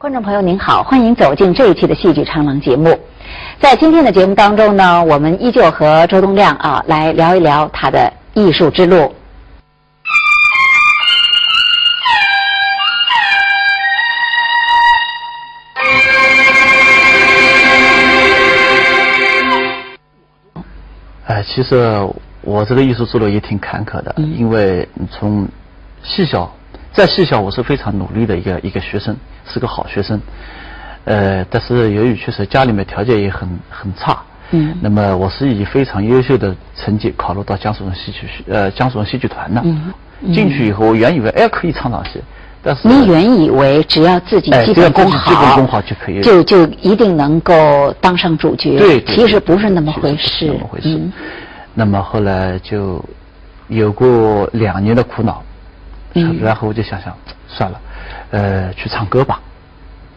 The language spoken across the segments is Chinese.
观众朋友您好，欢迎走进这一期的戏剧长廊节目。在今天的节目当中呢，我们依旧和周东亮啊来聊一聊他的艺术之路。哎，其实我这个艺术之路也挺坎坷的，因为从细小，在细小我是非常努力的一个一个学生，是个好学生。呃，但是由于确实家里面条件也很很差，嗯，那么我是以非常优秀的成绩考入到江苏省戏曲，呃，江苏省戏剧团的。嗯，进去以后，我原以为哎可以唱唱戏，但是你原以为只要自己基本功好，基本功好就可以，就就一定能够当上主角。对，其实不是那么回事。那么回事。那么后来就有过两年的苦恼，嗯，然后我就想想算了，呃，去唱歌吧。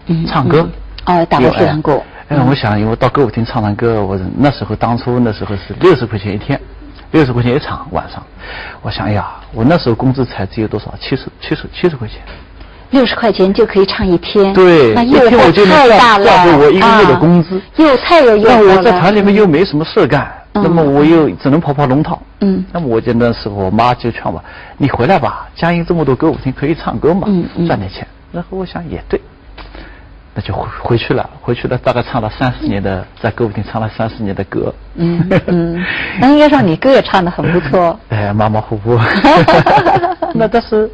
嗯唱歌哦，打过非常鼓。哎，我想，因为到歌舞厅唱唱歌，我那时候当初那时候是六十块钱一天，六十块钱一场晚上。我想，哎呀，我那时候工资才只有多少？七十七十七十块钱。六十块钱就可以唱一天。对，那诱惑太大了啊！我一个月的工资又太有诱惑了。那我在团里面又没什么事干，那么我又只能跑跑龙套。嗯。那么我就那时候，我妈就劝我：“你回来吧，江阴这么多歌舞厅可以唱歌嘛，赚点钱。”然后我想也对。那就回回去了，回去了，大概唱了三十年的，在歌舞厅唱了三十年的歌。嗯嗯，那应该说你歌也唱的很不错。哎，马马虎虎。那但是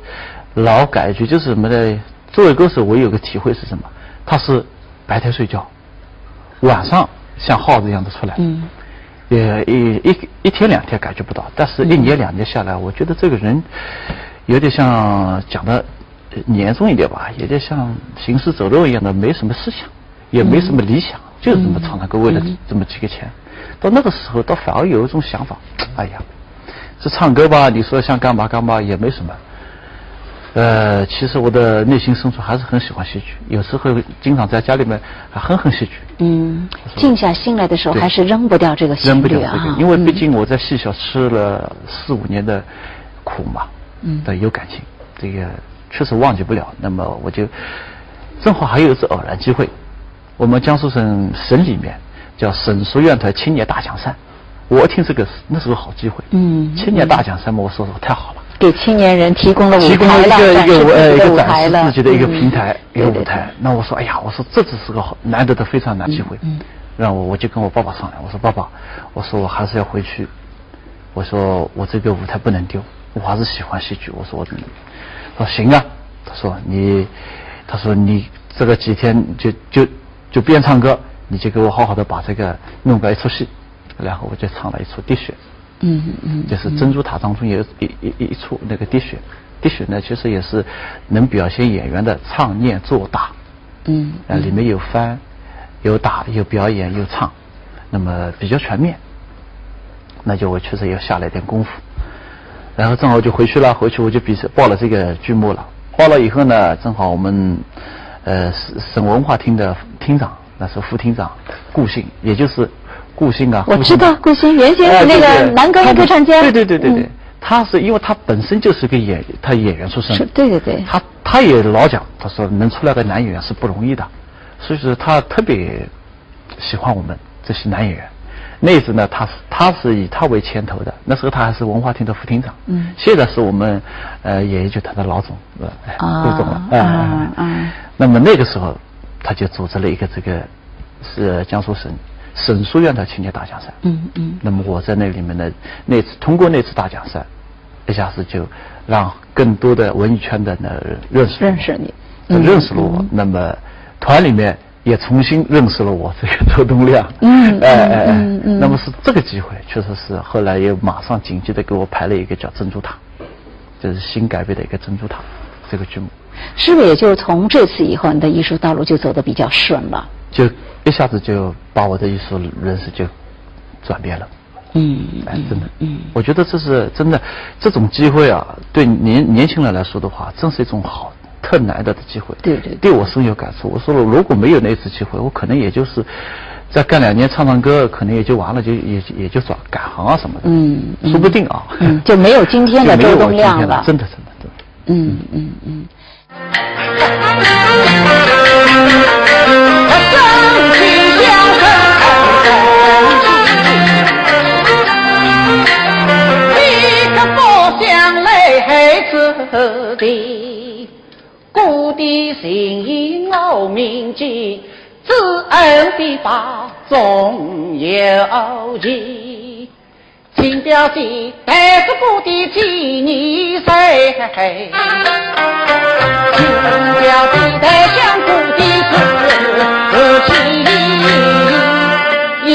老感觉就是什么呢？作为歌手，我有个体会是什么？他是白天睡觉，晚上像耗子一样的出来。嗯。也一一一天两天感觉不到，但是一年两年下来，我觉得这个人有点像讲的。严重一点吧，有点像行尸走肉一样的，没什么思想，也没什么理想，就是这么唱唱歌，为了这么几个钱。到那个时候，倒反而有一种想法，哎呀，这唱歌吧，你说想干嘛干嘛也没什么。呃，其实我的内心深处还是很喜欢戏剧，有时候经常在家里面还哼哼戏剧。嗯，静下心来的时候，还是扔不掉这个扔不掉这个，因为毕竟我在戏校吃了四五年的苦嘛，嗯，的有感情，这个。确实忘记不了，那么我就正好还有一次偶然机会，我们江苏省省里面叫省书院团青年大奖赛，我听这个那是个好机会，嗯，青年大奖赛嘛，我说说太好了，给青年人提供了提供了一个一个呃一个展示自己的一个平台一个舞台，那我说哎呀，我说这只是个难得的非常难机会，让我我就跟我爸爸商量，我说爸爸，我说我还是要回去，我说我这个舞台不能丢，我还是喜欢戏剧，我说我。说行啊，他说你，他说你这个几天就就就边唱歌，你就给我好好的把这个弄个一出戏，然后我就唱了一出《滴血》，嗯嗯，就是珍珠塔当中有一一一处那个《滴血》，《滴血》呢其实也是能表现演员的唱念做打，嗯，啊里面有翻，有打，有表演，有唱，那么比较全面，那就我确实要下了一点功夫。然后正好就回去了，回去我就比报了这个剧目了。报了以后呢，正好我们呃省省文化厅的厅长，那是副厅长顾信，也就是顾信啊。我知道顾信，原先是那个男歌歌唱家。对对对对对，他是因为他本身就是个演，他演员出身。是，对对对。他他也老讲，他说能出来个男演员是不容易的，所以说他特别喜欢我们这些男演员。那次呢，他是他是以他为牵头的，那时候他还是文化厅的副厅长，嗯，现在是我们呃演艺剧团的老总？顾总了，嗯嗯。那么那个时候，他就组织了一个这个是江苏省省书院的青年大奖赛，嗯嗯。那么我在那里面呢，那次通过那次大奖赛，一下子就让更多的文艺圈的呢认识认识你，认识了我。那么团里面。也重新认识了我这个周东亮，嗯，哎哎哎，那么是这个机会，确实是后来又马上紧急的给我排了一个叫《珍珠塔》，就是新改编的一个《珍珠塔》这个剧目。是不是也就是从这次以后，你的艺术道路就走得比较顺了？就一下子就把我的艺术认识就转变了。嗯，哎，真的，嗯，我觉得这是真的，这种机会啊，对年年轻人来说的话，真是一种好。特难得的机会，对对，对我深有感触。我说了，如果没有那次机会，我可能也就是再干两年唱唱歌，可能也就完了，就也也就转改行啊什么的。嗯，说不定啊，就没有今天的周东亮了。真的，真的，真的。嗯嗯嗯。心意我铭记，知恩必报总有期。请表姐带着我的纪念谁？请表姐带上我的字情。人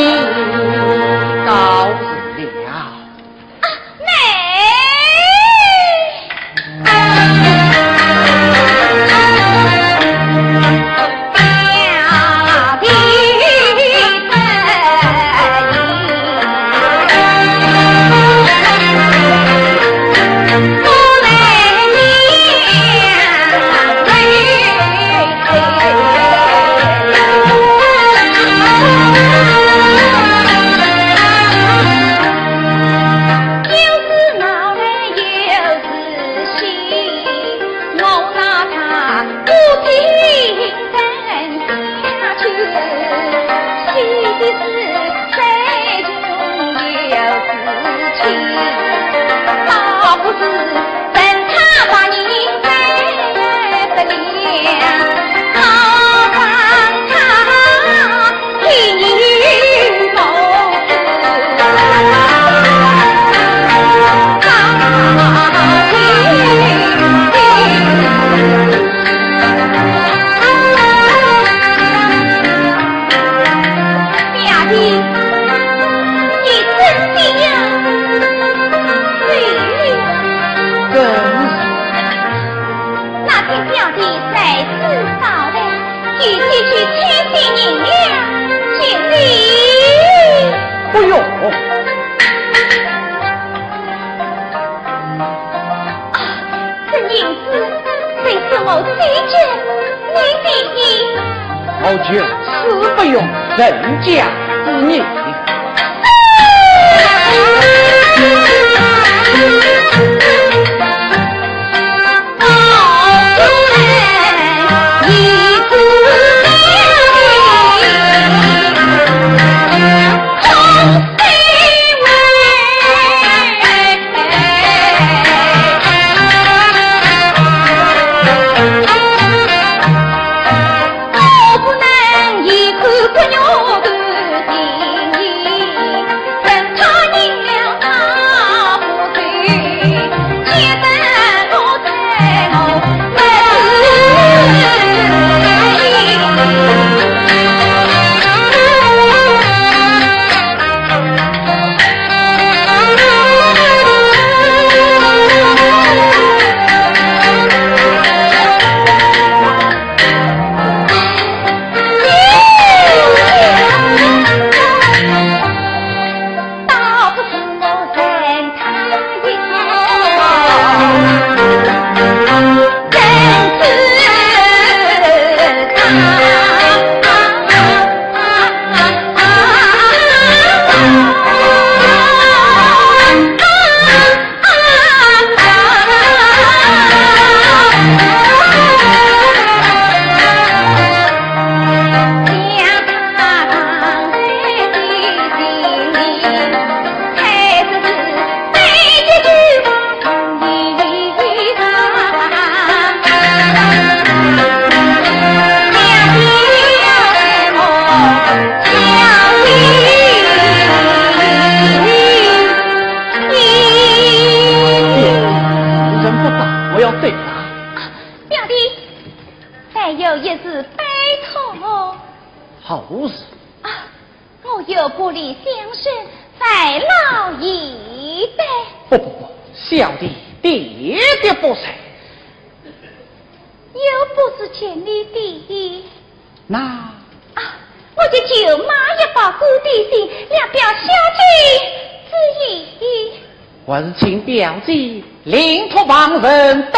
另托旁人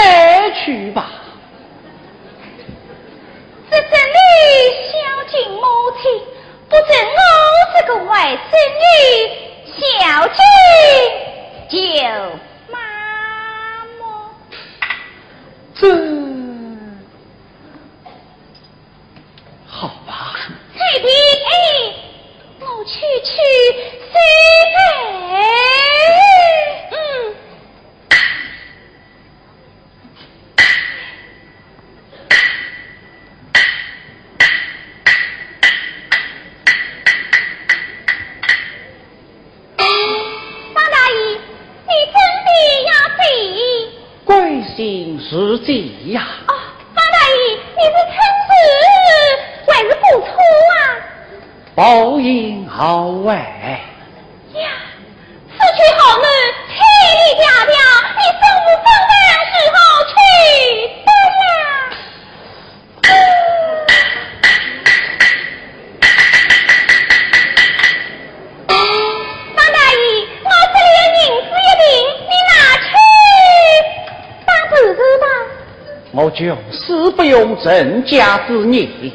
我就是不用人家之言。呀，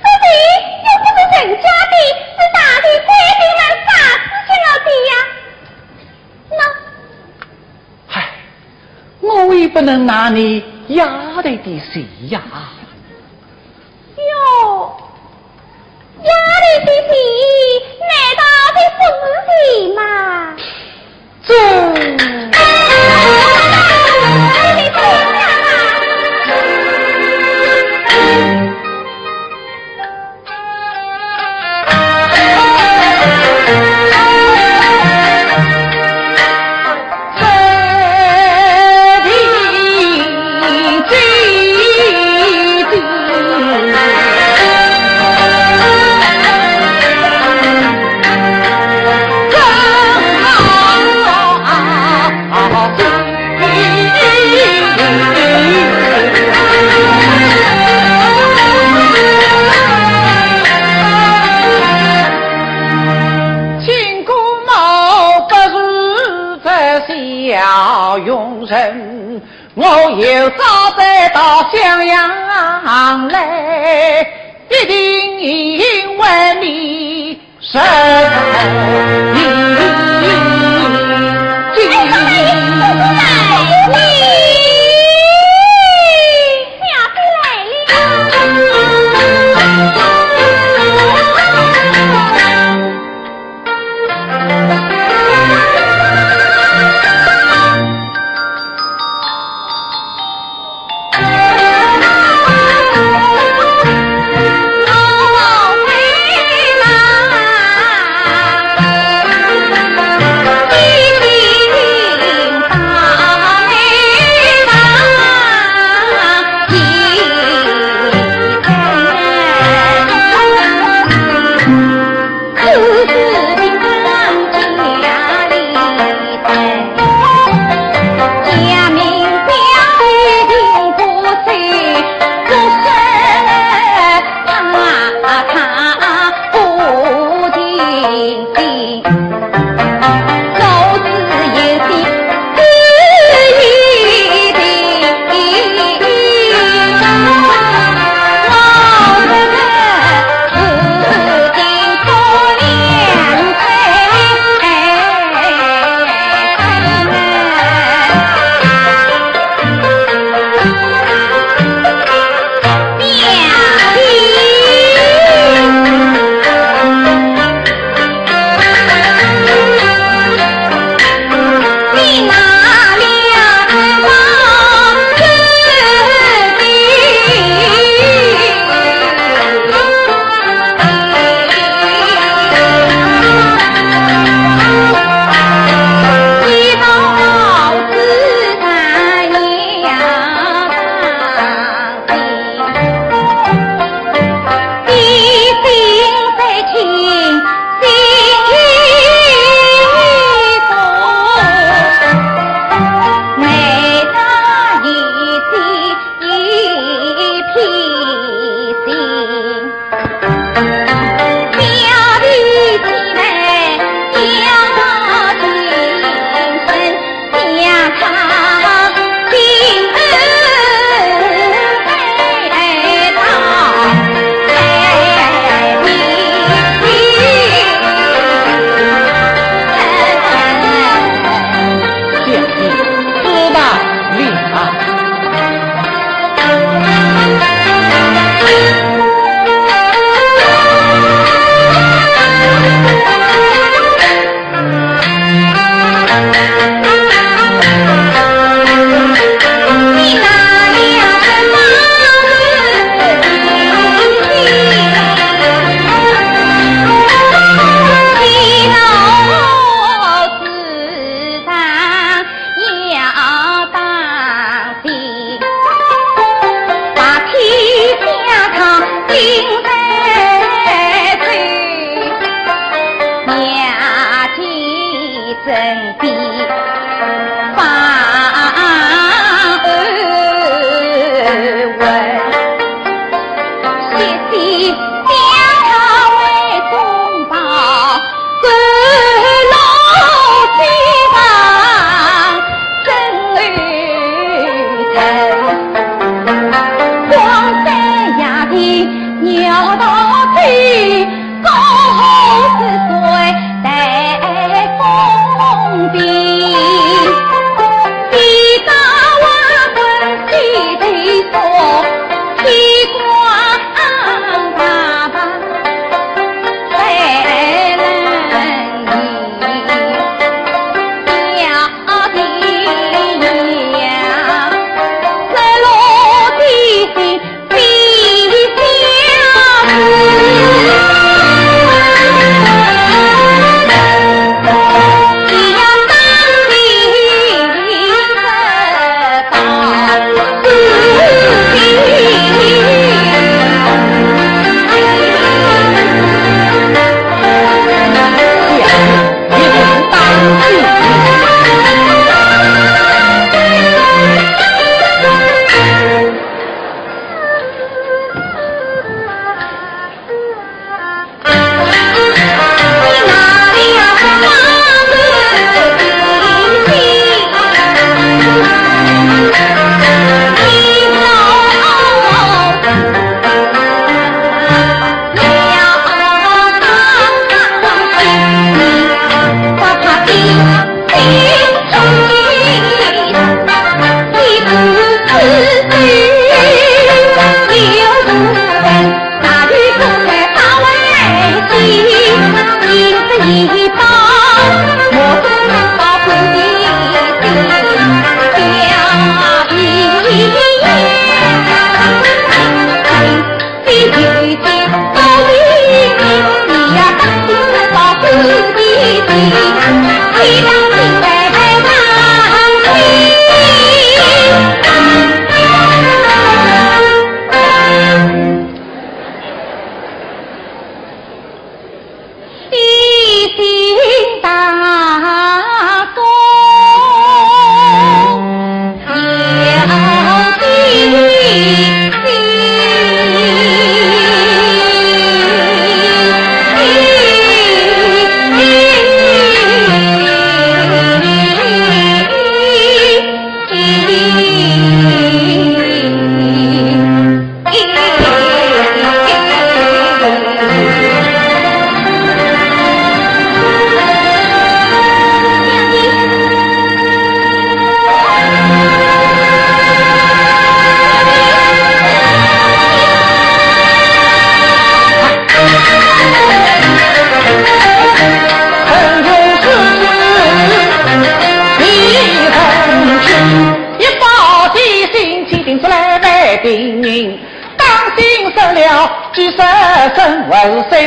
这里又不是人家的，是大的官兵们啥事情了的呀？那，唉，我也不能拿你丫头的谁呀？再到襄阳来，必定因为你生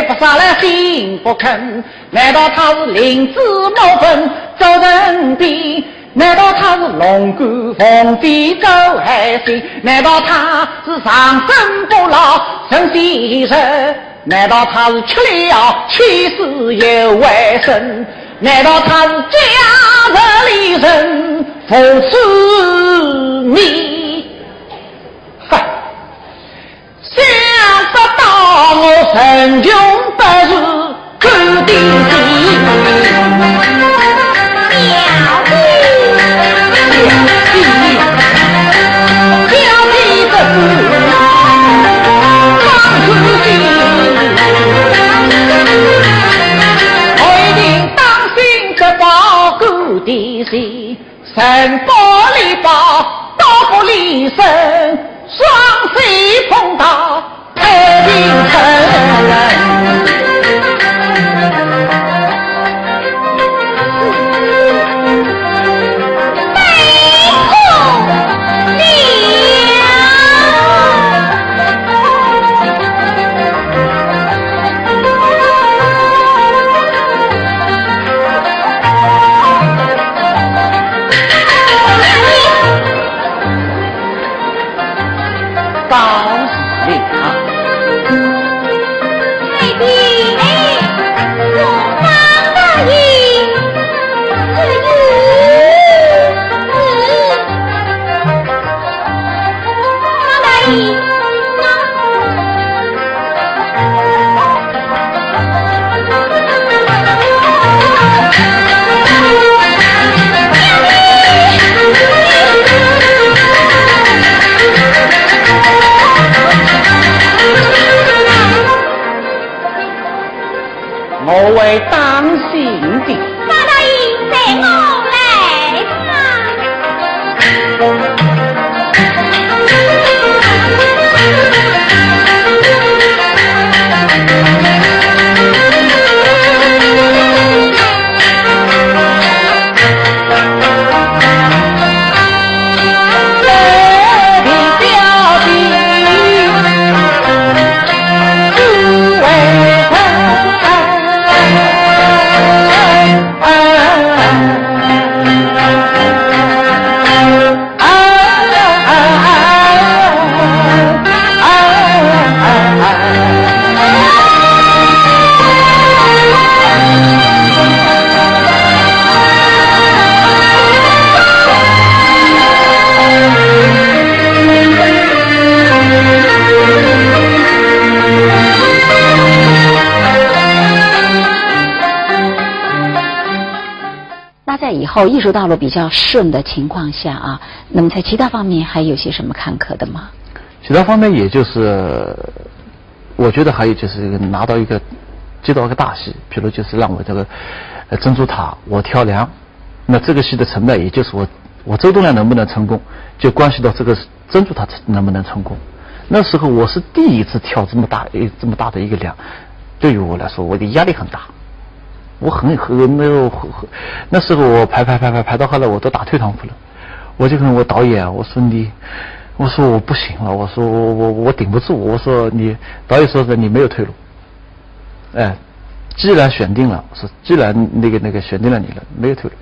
不杀来心不肯？难道他是灵芝木粉周人比？难道他是龙骨凤飞走海星？难道他是长生不老陈先生？难道他是吃了七世又为生？难道他是家人里人父子你？哈！想不到我神穷不是。朱定基，妙计，妙计的是王书记，我一定当心这保固的心，神不离宝，刀不离身，我会当心的。方大爷，在我来啊！以后艺术道路比较顺的情况下啊，那么在其他方面还有些什么坎坷的吗？其他方面也就是，我觉得还有就是拿到一个接到一个大戏，比如就是让我这个珍珠塔我挑梁，那这个戏的成败也就是我我周东亮能不能成功，就关系到这个珍珠塔能不能成功。那时候我是第一次挑这么大一这么大的一个梁，对于我来说我的压力很大。我很很没有，那时候我排排排排排到后来我都打退堂鼓了，我就跟我导演我说你，我说我不行了，我说我我我顶不住，我说你导演说的你没有退路，哎，既然选定了，说既然那个那个选定了你了，没有退路，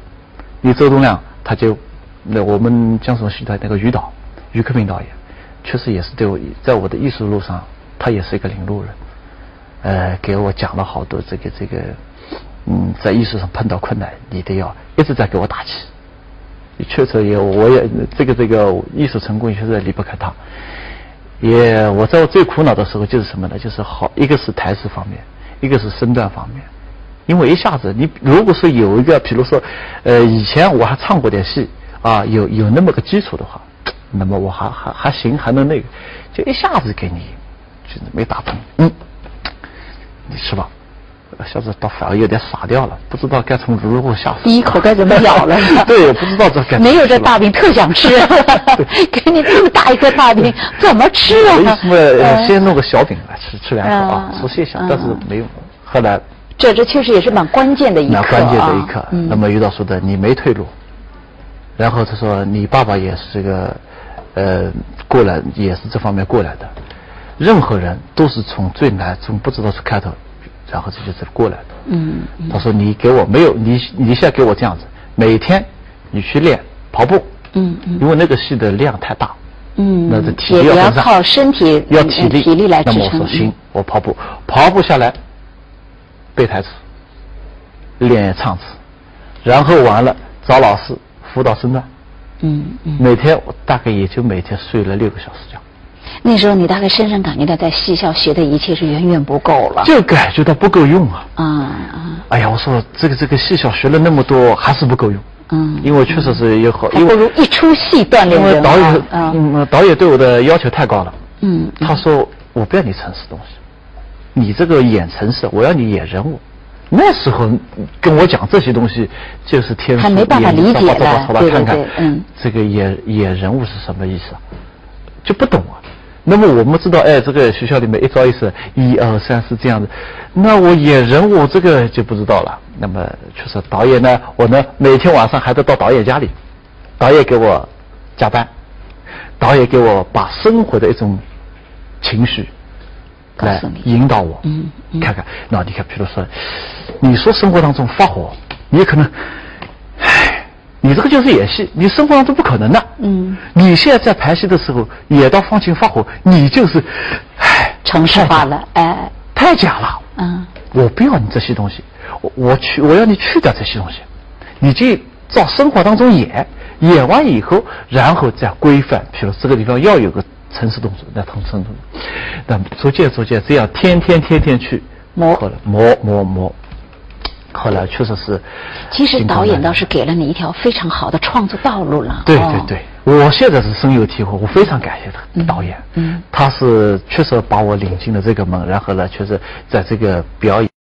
你周东亮他就那我们江苏戏台那个于导于克平导演，确实也是对我在我的艺术路上他也是一个领路人，呃，给我讲了好多这个这个。嗯，在艺术上碰到困难，你得要一直在给我打气。确实也，我也这个这个艺术成功确实离不开他。也我在我最苦恼的时候就是什么呢？就是好，一个是台词方面，一个是身段方面。因为一下子，你如果说有一个，比如说，呃，以前我还唱过点戏啊，有有那么个基础的话，那么我还还还行，还能那个，就一下子给你就是没打通，嗯，你吃吧。小子倒反而有点傻掉了，不知道该从如何下手。第一口该怎么咬了？对，不知道这该。没有这大饼特想吃，给你这么大一个大饼，怎么吃啊？为什么先弄个小饼来吃吃两口啊？熟悉一下，但是没有。后来这这确实也是蛮关键的一刻蛮关键的一刻。那么于导说的，你没退路。然后他说，你爸爸也是这个，呃，过来也是这方面过来的。任何人都是从最难，从不知道是开头。然后这就是过来的。嗯，他说你给我没有你你现在给我这样子，每天你去练跑步。嗯嗯。因为那个戏的量太大。嗯。那这体力要靠身体要体力体力来支撑。那么我说行，我跑步跑步下来，背台词，练唱词，然后完了找老师辅导身段。嗯嗯。每天我大概也就每天睡了六个小时觉。那时候你大概深深感觉到，在戏校学的一切是远远不够了，就感觉到不够用啊！啊啊！哎呀，我说这个这个戏校学了那么多，还是不够用。嗯，因为确实是有好，不如一出戏锻炼因为导演，嗯，导演对我的要求太高了。嗯，他说我不要你城市东西，你这个演城市，我要你演人物。那时候跟我讲这些东西，就是天还没办法理解的，看看，嗯，这个演演人物是什么意思啊，就不懂啊。那么我们知道，哎，这个学校里面一招一式，一二三四这样子。那我演人物这个就不知道了。那么确实，导演呢，我呢每天晚上还得到导演家里，导演给我加班，导演给我把生活的一种情绪来引导我。嗯，看看，那你看，比如说，你说生活当中发火，你可能。你这个就是演戏，你生活当中不可能的。嗯，你现在在排戏的时候演到放情发火，你就是，唉，城市化了，哎，太假了。嗯，我不要你这些东西，我我去，我要你去掉这些东西，你就照生活当中演，演完以后，然后再规范，比如这个地方要有个城市动作，那同城动作，那逐渐逐渐这样，天天天天去磨，磨磨磨。后来确实是，其实导演倒是给了你一条非常好的创作道路了。对对对，我现在是深有体会，我非常感谢他导演，嗯，他是确实把我领进了这个门，然后呢，确实在这个表演。